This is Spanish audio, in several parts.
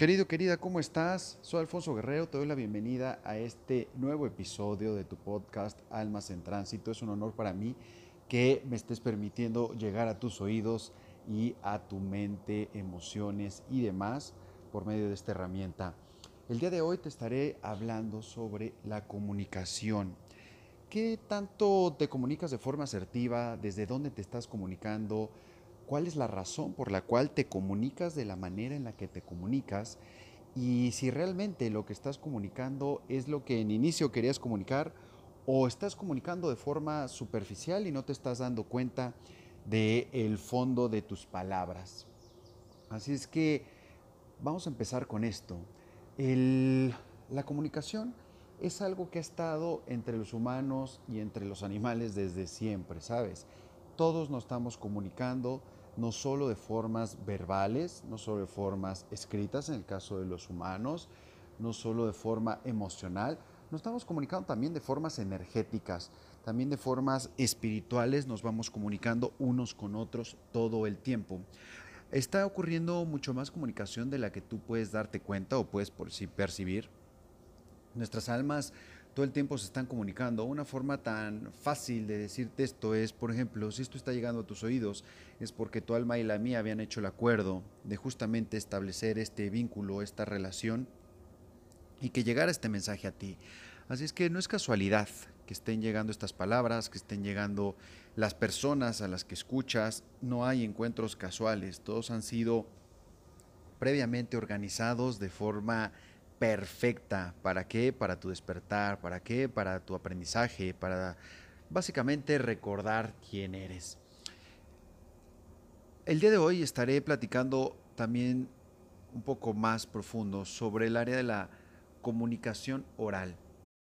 Querido, querida, ¿cómo estás? Soy Alfonso Guerrero, te doy la bienvenida a este nuevo episodio de tu podcast Almas en Tránsito. Es un honor para mí que me estés permitiendo llegar a tus oídos y a tu mente, emociones y demás por medio de esta herramienta. El día de hoy te estaré hablando sobre la comunicación. ¿Qué tanto te comunicas de forma asertiva? ¿Desde dónde te estás comunicando? Cuál es la razón por la cual te comunicas de la manera en la que te comunicas y si realmente lo que estás comunicando es lo que en inicio querías comunicar o estás comunicando de forma superficial y no te estás dando cuenta del el fondo de tus palabras. Así es que vamos a empezar con esto. la comunicación es algo que ha estado entre los humanos y entre los animales desde siempre, ¿sabes? Todos nos estamos comunicando, no solo de formas verbales, no solo de formas escritas en el caso de los humanos, no solo de forma emocional, nos estamos comunicando también de formas energéticas, también de formas espirituales, nos vamos comunicando unos con otros todo el tiempo. Está ocurriendo mucho más comunicación de la que tú puedes darte cuenta o puedes percibir. Nuestras almas todo el tiempo se están comunicando. Una forma tan fácil de decirte esto es, por ejemplo, si esto está llegando a tus oídos, es porque tu alma y la mía habían hecho el acuerdo de justamente establecer este vínculo, esta relación y que llegara este mensaje a ti. Así es que no es casualidad que estén llegando estas palabras, que estén llegando las personas a las que escuchas. No hay encuentros casuales, todos han sido previamente organizados de forma perfecta. ¿Para qué? Para tu despertar. ¿Para qué? Para tu aprendizaje. Para básicamente recordar quién eres. El día de hoy estaré platicando también un poco más profundo sobre el área de la comunicación oral.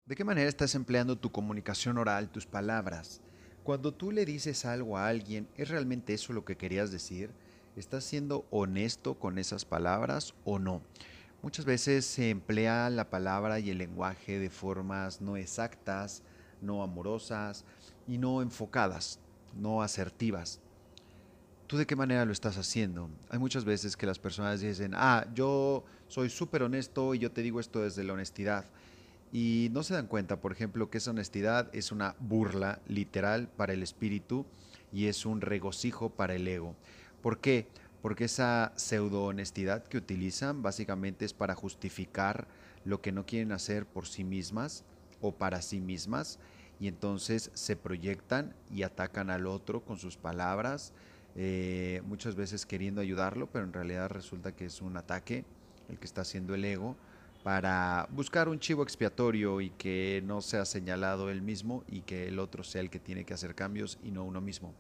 ¿De qué manera estás empleando tu comunicación oral, tus palabras? Cuando tú le dices algo a alguien, ¿es realmente eso lo que querías decir? ¿Estás siendo honesto con esas palabras o no? Muchas veces se emplea la palabra y el lenguaje de formas no exactas, no amorosas y no enfocadas, no asertivas. ¿Tú de qué manera lo estás haciendo? Hay muchas veces que las personas dicen, ah, yo soy súper honesto y yo te digo esto desde la honestidad. Y no se dan cuenta, por ejemplo, que esa honestidad es una burla literal para el espíritu y es un regocijo para el ego. ¿Por qué? Porque esa pseudo honestidad que utilizan básicamente es para justificar lo que no quieren hacer por sí mismas o para sí mismas y entonces se proyectan y atacan al otro con sus palabras, eh, muchas veces queriendo ayudarlo, pero en realidad resulta que es un ataque el que está haciendo el ego para buscar un chivo expiatorio y que no sea señalado él mismo y que el otro sea el que tiene que hacer cambios y no uno mismo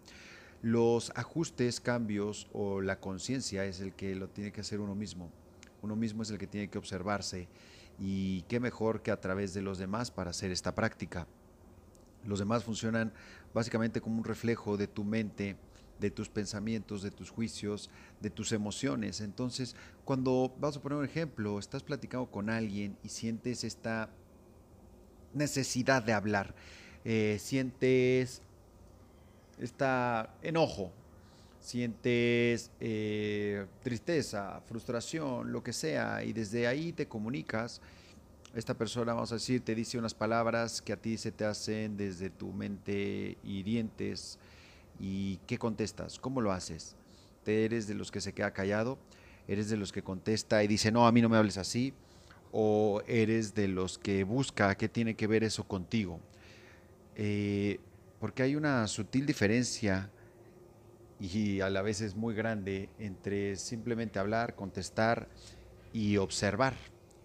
los ajustes, cambios o la conciencia es el que lo tiene que hacer uno mismo. Uno mismo es el que tiene que observarse y qué mejor que a través de los demás para hacer esta práctica. Los demás funcionan básicamente como un reflejo de tu mente, de tus pensamientos, de tus juicios, de tus emociones. Entonces, cuando, vamos a poner un ejemplo, estás platicando con alguien y sientes esta necesidad de hablar, eh, sientes está enojo, sientes eh, tristeza, frustración, lo que sea, y desde ahí te comunicas, esta persona, vamos a decir, te dice unas palabras que a ti se te hacen desde tu mente hirientes, y ¿qué contestas? ¿Cómo lo haces? ¿Te eres de los que se queda callado? ¿Eres de los que contesta y dice, no, a mí no me hables así? ¿O eres de los que busca qué tiene que ver eso contigo? Eh, porque hay una sutil diferencia y a la vez es muy grande entre simplemente hablar, contestar y observar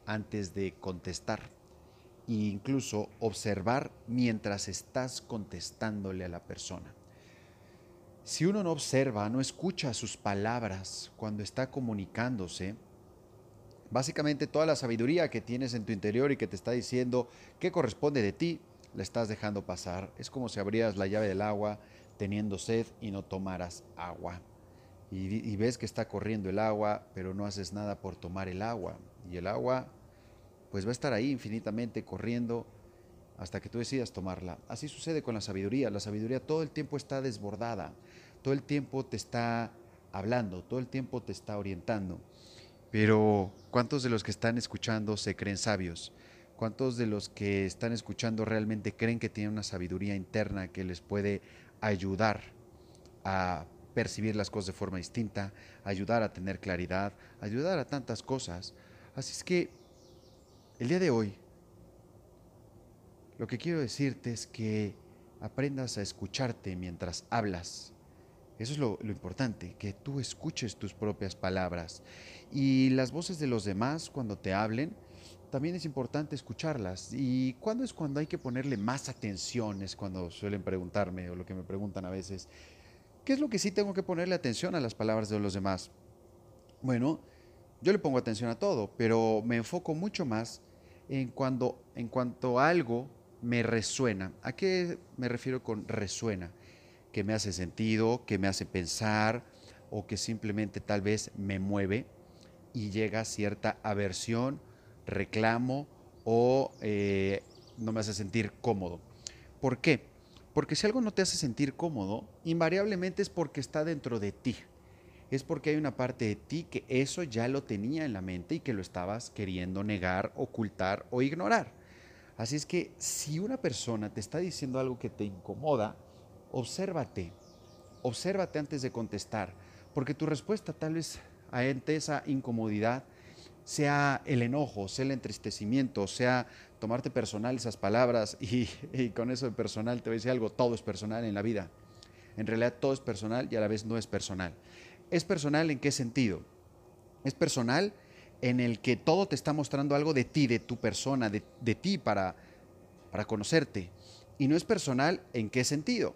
antes de contestar. E incluso observar mientras estás contestándole a la persona. Si uno no observa, no escucha sus palabras cuando está comunicándose, básicamente toda la sabiduría que tienes en tu interior y que te está diciendo qué corresponde de ti, la estás dejando pasar. Es como si abrieras la llave del agua teniendo sed y no tomaras agua. Y, ves que está corriendo el agua, pero no haces nada por tomar el agua. Y el agua, pues va a estar ahí infinitamente corriendo hasta que tú decidas tomarla. Así sucede con la sabiduría. La sabiduría todo el tiempo está desbordada, todo el tiempo te está hablando, todo el tiempo te está orientando. Pero ¿cuántos de los que están escuchando se creen sabios? ¿Cuántos de los que están escuchando realmente creen que tienen una sabiduría interna que les puede ayudar a percibir las cosas de forma distinta, ayudar a tener claridad, ayudar a tantas cosas? Así es que el día de hoy, lo que quiero decirte es que aprendas a escucharte mientras hablas. Eso es lo, importante, que tú escuches tus propias palabras. Y las voces de los demás cuando te hablen, también es importante escucharlas. ¿Y cuándo es cuando hay que ponerle más atención? Es cuando suelen preguntarme o lo que me preguntan a veces. ¿Qué es lo que sí tengo que ponerle atención a las palabras de los demás? Bueno, yo le pongo atención a todo, pero me enfoco mucho más en, cuando, en cuanto algo me resuena. ¿A qué me refiero con resuena? Que me hace sentido, que me hace pensar o que simplemente tal vez me mueve y llega cierta aversión, reclamo o eh, no me hace sentir cómodo. ¿Por qué? Porque si algo no te hace sentir cómodo, invariablemente es porque está dentro de ti es porque hay una parte de ti que eso ya lo tenía en la mente y que lo estabas queriendo negar, ocultar o ignorar. Así es que si una persona te está diciendo algo que te incomoda, obsérvate, obsérvate antes de contestar, porque tu respuesta tal vez ante esa incomodidad sea el enojo, sea el entristecimiento, sea tomarte personal esas palabras y, con eso de personal te voy a decir algo, todo es personal en la vida. En realidad todo es personal y a la vez no es personal. ¿Es personal en qué sentido? Es personal en el que todo te está mostrando algo de ti, de tu persona, de, ti para, para conocerte. Y no es personal en qué sentido?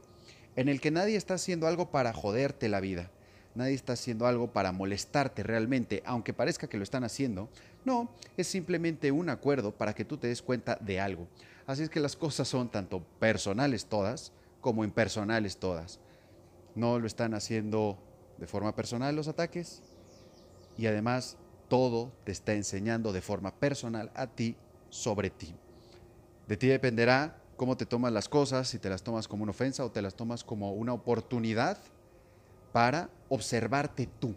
En el que nadie está haciendo algo para joderte la vida. Nadie está haciendo algo para molestarte realmente, aunque parezca que lo están haciendo. No, es simplemente un acuerdo para que tú te des cuenta de algo. Así es que las cosas son tanto personales todas como impersonales todas. No lo están haciendo de forma personal los ataques y además todo te está enseñando de forma personal a ti sobre ti. De ti dependerá cómo te tomas las cosas, si te las tomas como una ofensa o te las tomas como una oportunidad para observarte tú,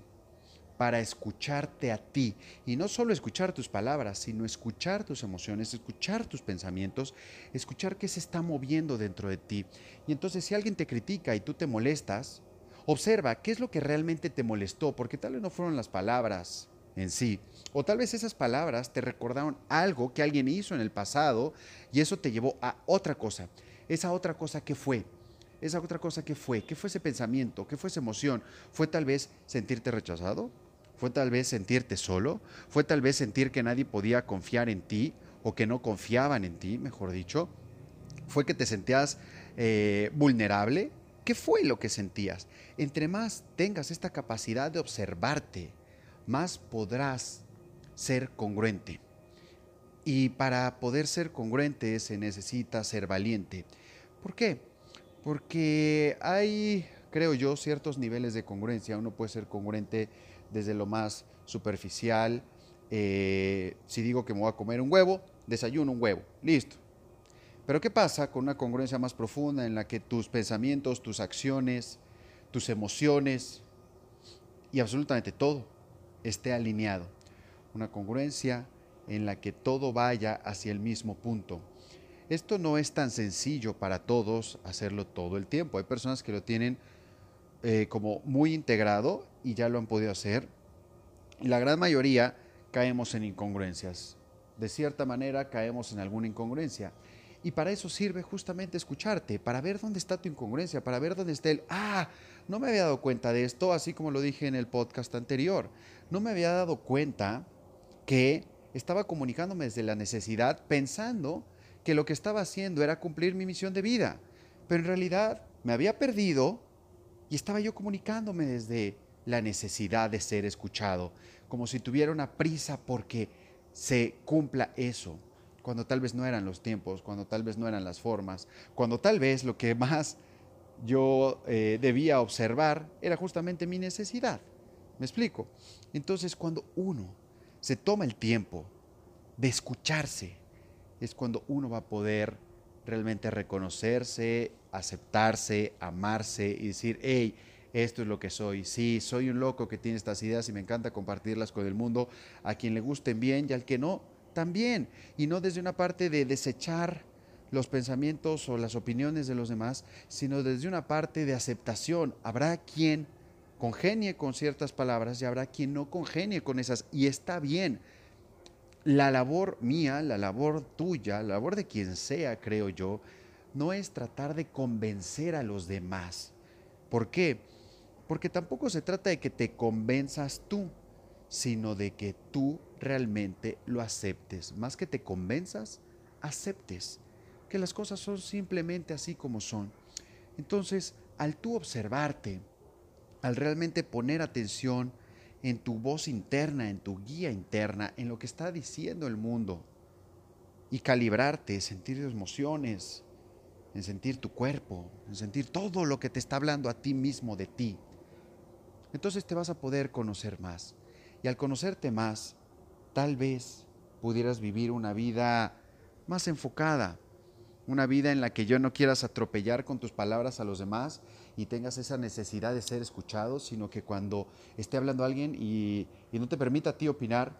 para escucharte a ti. Y no solo escuchar tus palabras, sino escuchar tus emociones, escuchar tus pensamientos, escuchar qué se está moviendo dentro de ti. Y entonces si alguien te critica y tú te molestas, Observa qué es lo que realmente te molestó, porque tal vez no fueron las palabras en sí, o tal vez esas palabras te recordaron algo que alguien hizo en el pasado y eso te llevó a otra cosa. Esa otra cosa que fue, esa otra cosa que fue, qué fue ese pensamiento, qué fue esa emoción, fue tal vez sentirte rechazado, fue tal vez sentirte solo, fue tal vez sentir que nadie podía confiar en ti o que no confiaban en ti, mejor dicho, fue que te sentías eh, vulnerable, ¿Qué fue lo que sentías? Entre más tengas esta capacidad de observarte, más podrás ser congruente. Y para poder ser congruente se necesita ser valiente. ¿Por qué? Porque hay, creo yo, ciertos niveles de congruencia. Uno puede ser congruente desde lo más superficial. Eh, si digo que me voy a comer un huevo, desayuno un huevo. Listo. Pero ¿qué pasa con una congruencia más profunda en la que tus pensamientos, tus acciones, tus emociones y absolutamente todo esté alineado? Una congruencia en la que todo vaya hacia el mismo punto. Esto no es tan sencillo para todos hacerlo todo el tiempo. Hay personas que lo tienen eh, como muy integrado y ya lo han podido hacer. Y la gran mayoría caemos en incongruencias. De cierta manera caemos en alguna incongruencia. Y para eso sirve justamente escucharte, para ver dónde está tu incongruencia, para ver dónde está el, ah, no me había dado cuenta de esto, así como lo dije en el podcast anterior. No me había dado cuenta que estaba comunicándome desde la necesidad pensando que lo que estaba haciendo era cumplir mi misión de vida. Pero en realidad me había perdido y estaba yo comunicándome desde la necesidad de ser escuchado, como si tuviera una prisa porque se cumpla eso cuando tal vez no eran los tiempos, cuando tal vez no eran las formas, cuando tal vez lo que más yo eh, debía observar era justamente mi necesidad. ¿Me explico? Entonces cuando uno se toma el tiempo de escucharse, es cuando uno va a poder realmente reconocerse, aceptarse, amarse y decir, hey, esto es lo que soy. Sí, soy un loco que tiene estas ideas y me encanta compartirlas con el mundo, a quien le gusten bien y al que no, también. Y no desde una parte de desechar los pensamientos o las opiniones de los demás, sino desde una parte de aceptación. Habrá quien congenie con ciertas palabras y habrá quien no congenie con esas. Y está bien. La labor mía, la labor tuya, la labor de quien sea, creo yo, no es tratar de convencer a los demás. ¿Por qué? Porque tampoco se trata de que te convenzas tú, sino de que tú realmente lo aceptes. Más que te convenzas, aceptes que las cosas son simplemente así como son. Entonces, al tú observarte, al realmente poner atención en tu voz interna, en tu guía interna, en lo que está diciendo el mundo, y calibrarte, sentir emociones, en sentir tu cuerpo, en sentir todo lo que te está hablando a ti mismo de ti, entonces te vas a poder conocer más. Y al conocerte más, tal vez pudieras vivir una vida más enfocada, una vida en la que yo no quieras atropellar con tus palabras a los demás y tengas esa necesidad de ser escuchado, sino que cuando esté hablando alguien y, no te permita a ti opinar,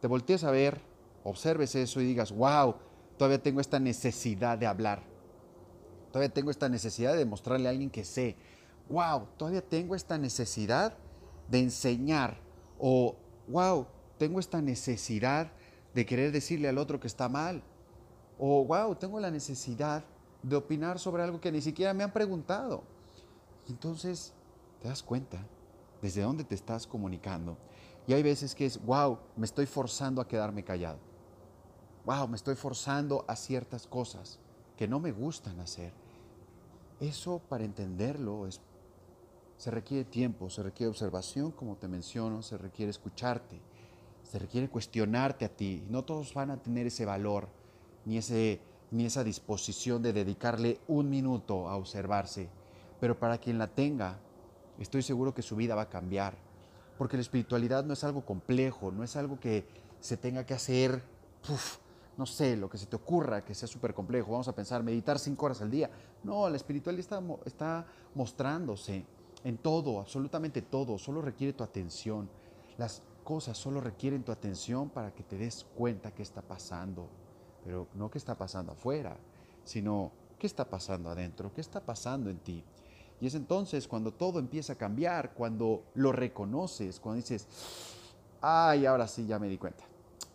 te voltees a ver, observes eso y digas, wow, todavía tengo esta necesidad de hablar, todavía tengo esta necesidad de demostrarle a alguien que sé, wow, todavía tengo esta necesidad de enseñar. O wow, tengo esta necesidad de querer decirle al otro que está mal. O, wow, tengo la necesidad de opinar sobre algo que ni siquiera me han preguntado. entonces te das cuenta desde dónde te estás comunicando. Y hay veces que es, wow, me estoy forzando a quedarme callado. Wow, me estoy forzando a ciertas cosas que no me gustan hacer. Eso para entenderlo es, se requiere tiempo, se requiere observación, como te menciono, se requiere escucharte, se requiere cuestionarte a ti. No todos van a tener ese valor ni, ese, ni esa disposición de dedicarle un minuto a observarse. Pero para quien la tenga, estoy seguro que su vida va a cambiar. Porque la espiritualidad no es algo complejo, no es algo que se tenga que hacer, no sé, lo que se te ocurra, que sea súper complejo. Vamos a pensar, meditar cinco horas al día. No, la espiritualidad está, está mostrándose en todo, absolutamente todo. Solo requiere tu atención. Las cosas solo requieren tu atención para que te des cuenta qué está pasando pero no qué está pasando afuera, sino qué está pasando adentro, qué está pasando en ti. Y es entonces cuando todo empieza a cambiar, cuando lo reconoces, cuando dices, ay, ahora sí ya me di cuenta,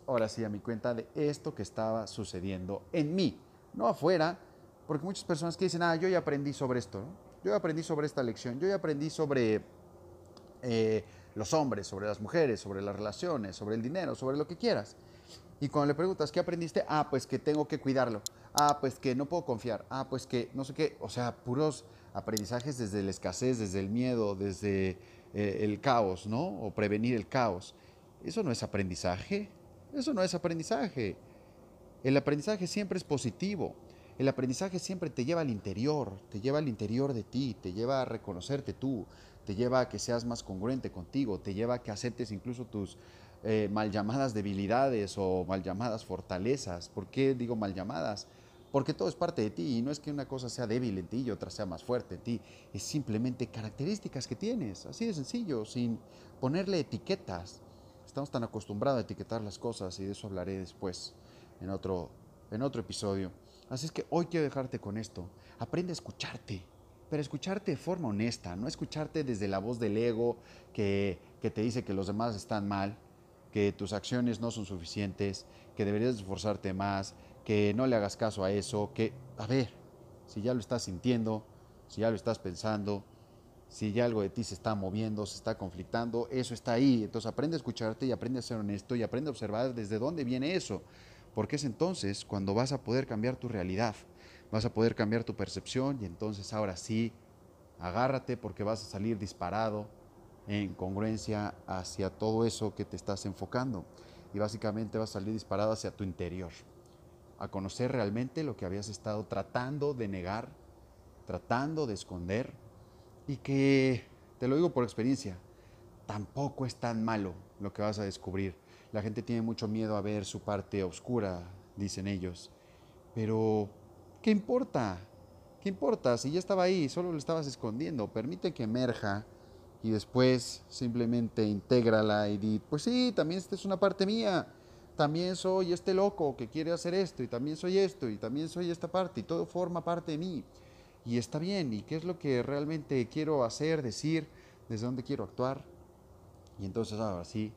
ahora sí ya me di cuenta de esto que estaba sucediendo en mí, no afuera, porque muchas personas que dicen, ah, yo ya aprendí sobre esto, yo ya aprendí sobre esta lección, yo ya aprendí sobre eh, los hombres, sobre las mujeres, sobre las relaciones, sobre el dinero, sobre lo que quieras. Y cuando le preguntas, ¿qué aprendiste? Ah, pues que tengo que cuidarlo. Ah, pues que no puedo confiar. Ah, pues que no sé qué. O sea, puros aprendizajes desde la escasez, desde el miedo, desde eh, el caos, ¿no? O prevenir el caos. Eso no es aprendizaje. Eso no es aprendizaje. El aprendizaje siempre es positivo. El aprendizaje siempre te lleva al interior, te lleva al interior de ti, te lleva a reconocerte tú, te lleva a que seas más congruente contigo, te lleva a que aceptes incluso tus eh, mal llamadas debilidades o mal llamadas fortalezas. ¿Por qué digo mal llamadas? Porque todo es parte de ti y no es que una cosa sea débil en ti y otra sea más fuerte en ti, es simplemente características que tienes, así de sencillo, sin ponerle etiquetas. Estamos tan acostumbrados a etiquetar las cosas y de eso hablaré después en otro, en otro episodio. Así es que hoy quiero dejarte con esto. Aprende a escucharte, pero escucharte de forma honesta, no escucharte desde la voz del ego que, que te dice que los demás están mal, que tus acciones no son suficientes, que deberías esforzarte más, que no le hagas caso a eso, que, a ver, si ya lo estás sintiendo, si ya lo estás pensando, si ya algo de ti se está moviendo, se está conflictando, eso está ahí. Entonces aprende a escucharte y aprende a ser honesto y aprende a observar desde dónde viene eso. Porque es entonces cuando vas a poder cambiar tu realidad, vas a poder cambiar tu percepción y entonces ahora sí, agárrate porque vas a salir disparado, en congruencia hacia todo eso que te estás enfocando. Y básicamente vas a salir disparado hacia tu interior, a conocer realmente lo que habías estado tratando de negar, tratando de esconder, y que, te lo digo por experiencia, tampoco es tan malo lo que vas a descubrir. La gente tiene mucho miedo a ver su parte oscura, dicen ellos. Pero, ¿qué importa? ¿Qué importa? Si ya estaba ahí, solo lo estabas escondiendo. Permite que emerja y después simplemente intégrala y di, pues sí, también esta es una parte mía. También soy este loco que quiere hacer esto y también soy esto y también soy esta parte y todo forma parte de mí. Y está bien, ¿y qué es lo que realmente quiero hacer, decir, desde dónde quiero actuar? Y entonces ahora sí,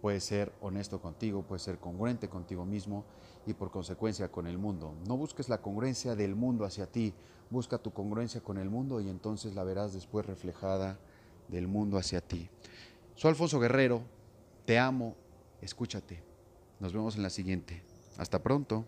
puedes ser honesto contigo, puedes ser congruente contigo mismo y por consecuencia con el mundo. No busques la congruencia del mundo hacia ti, busca tu congruencia con el mundo y entonces la verás después reflejada del mundo hacia ti. Soy Alfonso Guerrero, te amo, escúchate. Nos vemos en la siguiente. Hasta pronto.